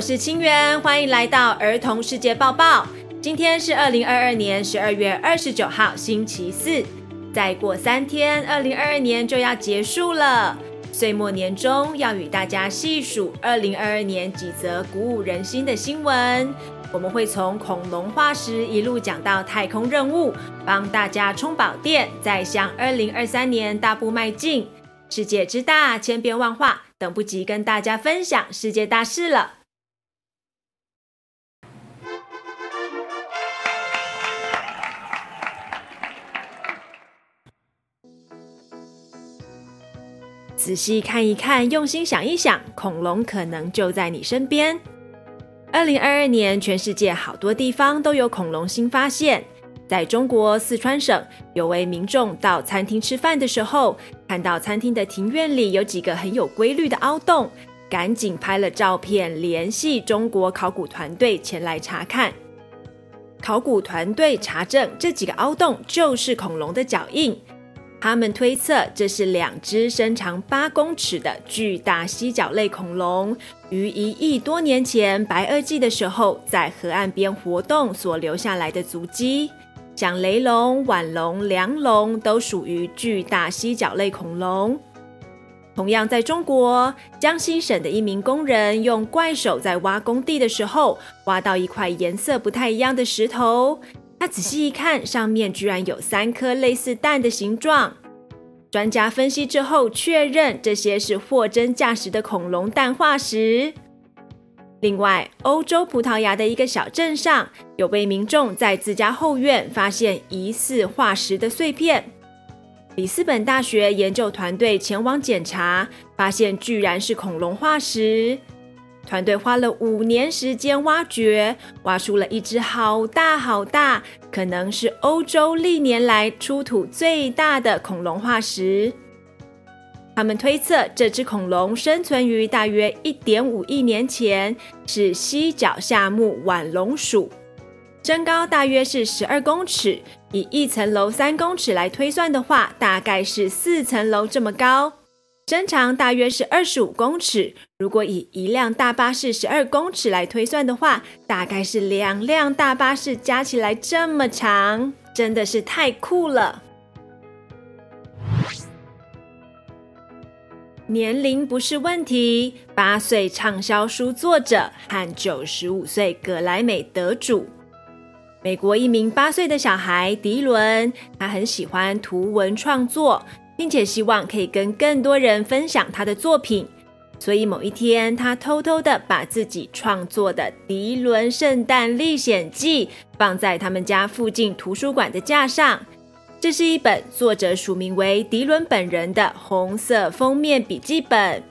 我是清源，欢迎来到儿童世界报报。今天是二零二二年十二月二十九号，星期四。再过三天，二零二二年就要结束了。岁末年终，要与大家细数二零二二年几则鼓舞人心的新闻。我们会从恐龙化石一路讲到太空任务，帮大家充饱电，再向二零二三年大步迈进。世界之大，千变万化。等不及跟大家分享世界大事了。仔细看一看，用心想一想，恐龙可能就在你身边。二零二二年，全世界好多地方都有恐龙新发现。在中国四川省，有位民众到餐厅吃饭的时候，看到餐厅的庭院里有几个很有规律的凹洞，赶紧拍了照片，联系中国考古团队前来查看。考古团队查证，这几个凹洞就是恐龙的脚印。他们推测，这是两只身长八公尺的巨大蜥脚类恐龙，于一亿多年前白垩纪的时候在河岸边活动所留下来的足迹。像雷龙、腕龙、梁龙都属于巨大蜥脚类恐龙。同样，在中国江西省的一名工人用怪手在挖工地的时候，挖到一块颜色不太一样的石头。他仔细一看，上面居然有三颗类似蛋的形状。专家分析之后，确认这些是货真价实的恐龙蛋化石。另外，欧洲葡萄牙的一个小镇上，有位民众在自家后院发现疑似化石的碎片。里斯本大学研究团队前往检查，发现居然是恐龙化石。团队花了五年时间挖掘，挖出了一只好大好大，可能是欧洲历年来出土最大的恐龙化石。他们推测，这只恐龙生存于大约一点五亿年前，是蜥脚下目腕龙属，身高大约是十二公尺。以一层楼三公尺来推算的话，大概是四层楼这么高。身长大约是二十五公尺。如果以一辆大巴士十二公尺来推算的话，大概是两辆大巴士加起来这么长，真的是太酷了。年龄不是问题。八岁畅销书作者和九十五岁葛莱美得主，美国一名八岁的小孩迪伦，他很喜欢图文创作，并且希望可以跟更多人分享他的作品。所以某一天，他偷偷的把自己创作的《迪伦圣诞历险记》放在他们家附近图书馆的架上。这是一本作者署名为迪伦本人的红色封面笔记本，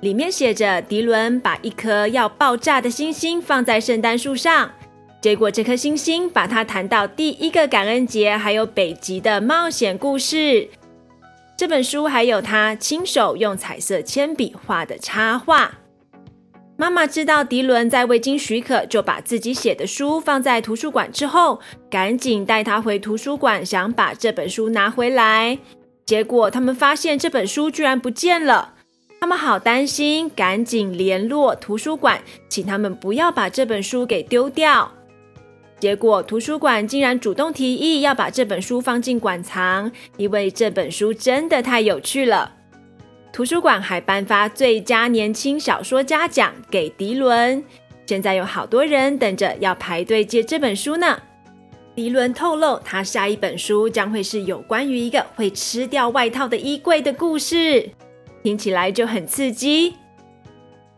里面写着迪伦把一颗要爆炸的星星放在圣诞树上，结果这颗星星把他弹到第一个感恩节，还有北极的冒险故事。这本书还有他亲手用彩色铅笔画的插画。妈妈知道迪伦在未经许可就把自己写的书放在图书馆之后，赶紧带他回图书馆，想把这本书拿回来。结果他们发现这本书居然不见了，他们好担心，赶紧联络图书馆，请他们不要把这本书给丢掉。结果图书馆竟然主动提议要把这本书放进馆藏，因为这本书真的太有趣了。图书馆还颁发最佳年轻小说家奖给迪伦，现在有好多人等着要排队借这本书呢。迪伦透露，他下一本书将会是有关于一个会吃掉外套的衣柜的故事，听起来就很刺激。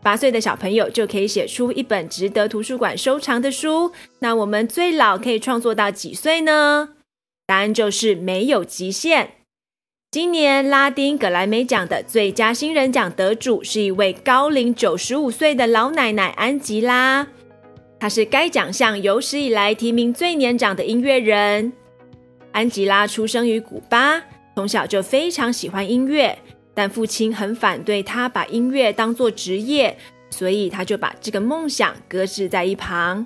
八岁的小朋友就可以写出一本值得图书馆收藏的书，那我们最老可以创作到几岁呢？答案就是没有极限。今年拉丁格莱美奖的最佳新人奖得主是一位高龄九十五岁的老奶奶安吉拉，她是该奖项有史以来提名最年长的音乐人。安吉拉出生于古巴，从小就非常喜欢音乐，但父亲很反对他把音乐当作职业，所以他就把这个梦想搁置在一旁。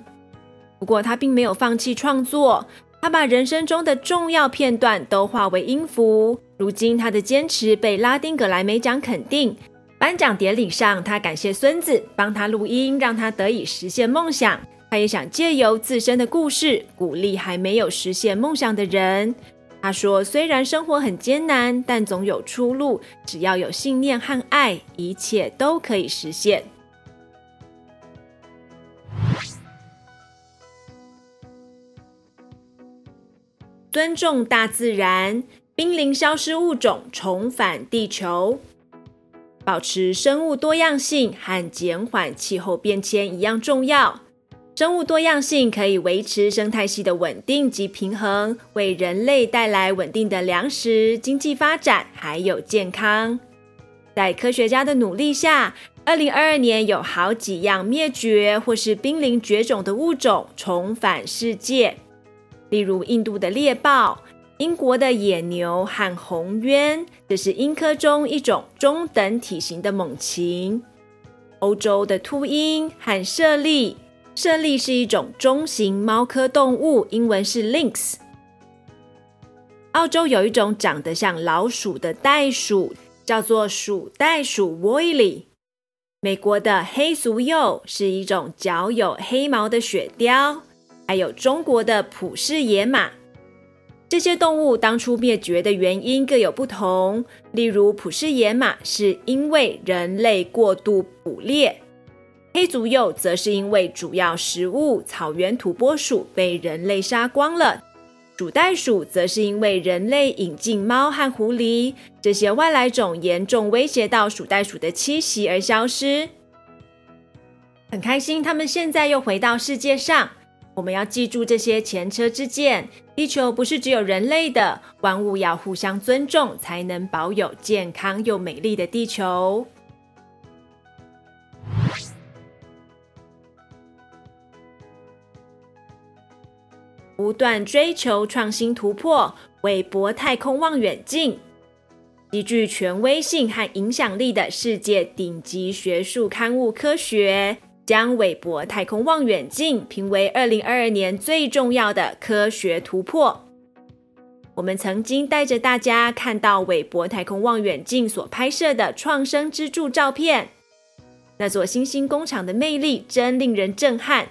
不过他并没有放弃创作。他把人生中的重要片段都化为音符。如今，他的坚持被拉丁格莱美奖肯定，颁奖典礼上，他感谢孙子帮他录音，让他得以实现梦想。他也想借由自身的故事，鼓励还没有实现梦想的人。他说：“虽然生活很艰难，但总有出路。只要有信念和爱，一切都可以实现。”尊重大自然，濒临消失物种重返地球，保持生物多样性和减缓气候变迁一样重要。生物多样性可以维持生态系的稳定及平衡，为人类带来稳定的粮食、经济发展还有健康。在科学家的努力下，二零二二年有好几样灭绝或是濒临绝种的物种重返世界，例如印度的猎豹、英国的野牛和红鸢，这是鹰科中一种中等体型的猛禽；欧洲的秃鹰和猞猁。猞猁是一种中型猫科动物，英文是 lynx。澳洲有一种长得像老鼠的袋鼠，叫做鼠袋鼠 w o l l y。美国的黑足鼬是一种脚有黑毛的雪貂，还有中国的普氏野马。这些动物当初灭绝的原因各有不同，例如普氏野马是因为人类过度捕猎。黑足鼬则是因为主要食物草原土拨鼠被人类杀光了，鼠袋鼠则是因为人类引进猫和狐狸这些外来种严重威胁到鼠袋鼠的栖息而消失。很开心，他们现在又回到世界上。我们要记住这些前车之鉴：地球不是只有人类的，万物要互相尊重，才能保有健康又美丽的地球。不断追求创新突破，韦伯太空望远镜，极具权威性和影响力的世界顶级学术刊物《科学》将韦伯太空望远镜评为二零二二年最重要的科学突破。我们曾经带着大家看到韦伯太空望远镜所拍摄的创生之柱照片，那座星星工厂的魅力真令人震撼。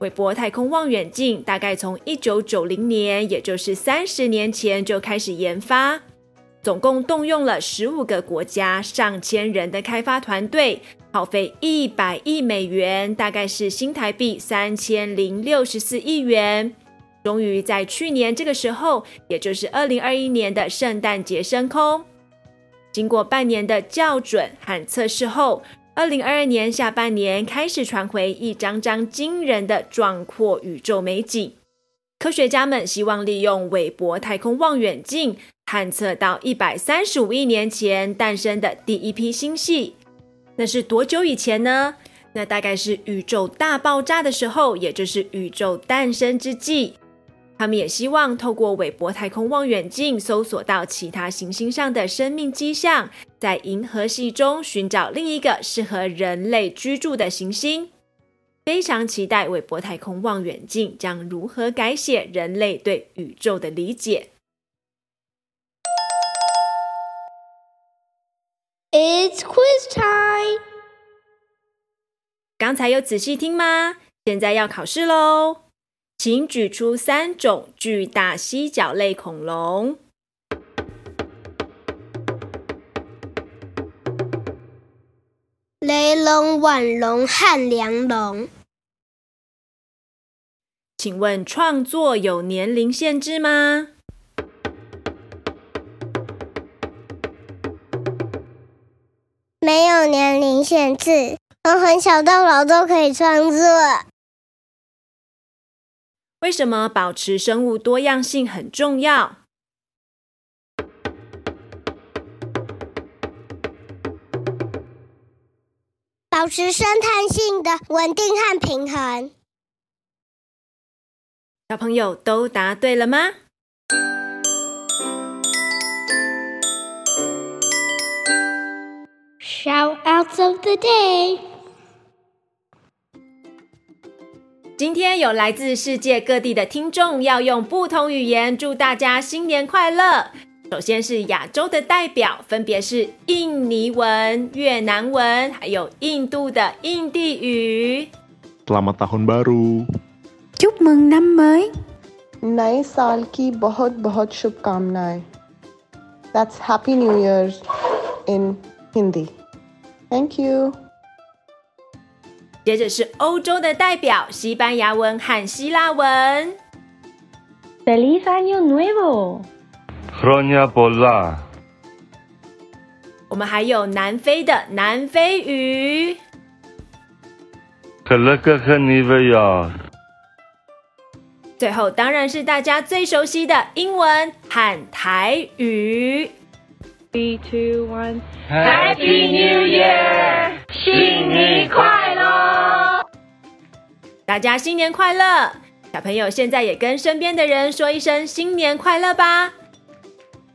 韦伯太空望远镜大概从一九九零年，也就是三十年前就开始研发，总共动用了十五个国家上千人的开发团队，耗费一百亿美元，大概是新台币三千零六十四亿元，终于在去年这个时候，也就是二零二一年的圣诞节升空。经过半年的校准和测试后，二零二二年下半年开始传回一张张惊人的壮阔宇宙美景。科学家们希望利用韦伯太空望远镜探测到一百三十五亿年前诞生的第一批星系。那是多久以前呢？那大概是宇宙大爆炸的时候，也就是宇宙诞生之际。他们也希望透过韦伯太空望远镜搜索到其他行星上的生命迹象，在银河系中寻找另一个适合人类居住的行星。非常期待韦伯太空望远镜将如何改写人类对宇宙的理解。It's quiz time！刚才有仔细听吗？现在要考试喽！请举出三种巨大蜥脚类恐龙：雷龙、腕龙和梁龙。请问创作有年龄限制吗？没有年龄限制，从很小到老都可以创作。为什么保持生物多样性很重要？保持生态性的稳定和平衡。小朋友都答对了吗？Shoutouts of the day。今天有来自世界各地的听众，要用不同语言祝大家新年快乐。 首先是亚洲的代表，分别是印尼文、越南文，还有印度的印地语。Selamat Tahun Baru. Chúc mừng năm mới. नए साल की बहुत बहुत शुभकामनाएं. That's Happy New Year in Hindi. Thank you. 接着是欧洲的代表，西班牙文和希腊文。Feliz Año Nuevo. Bola 我们还有南非的南非语。Gelukkige Nieuwe Jaar. 最后当然是大家最熟悉的英文和台语。Three, two, one. Happy New Year！新年快乐！大家新年快乐！小朋友现在也跟身边的人说一声新年快乐吧。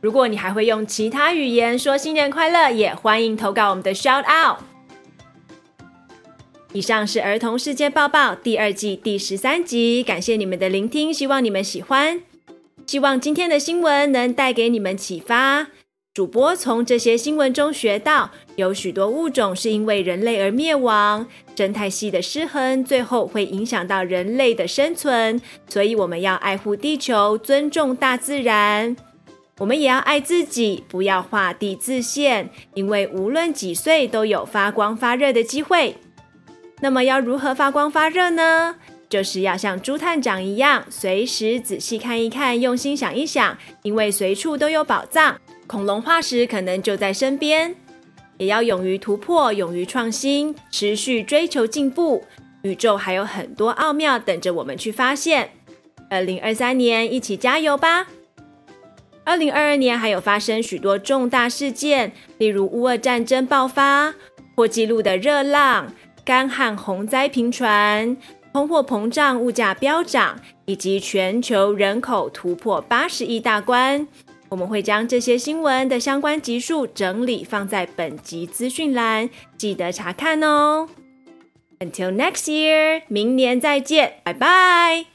如果你还会用其他语言说新年快乐，也欢迎投稿我们的 Shout Out。以上是儿童世界报报第二季第十三集，感谢你们的聆听，希望你们喜欢。希望今天的新闻能带给你们启发。主播从这些新闻中学到，有许多物种是因为人类而灭亡，生态系的失衡最后会影响到人类的生存，所以我们要爱护地球，尊重大自然。我们也要爱自己，不要画地自限，因为无论几岁都有发光发热的机会。那么要如何发光发热呢？就是要像朱探长一样，随时仔细看一看，用心想一想，因为随处都有宝藏。恐龙化石可能就在身边，也要勇于突破，勇于创新，持续追求进步。宇宙还有很多奥妙等着我们去发现。二零二三年，一起加油吧！二零二二年还有发生许多重大事件，例如乌俄战争爆发、破纪录的热浪、干旱洪灾频传、通货膨胀、物价飙涨，以及全球人口突破八十亿大关。我们会将这些新闻的相关集数整理放在本集资讯栏，记得查看哦。Until next year，明年再见，拜拜。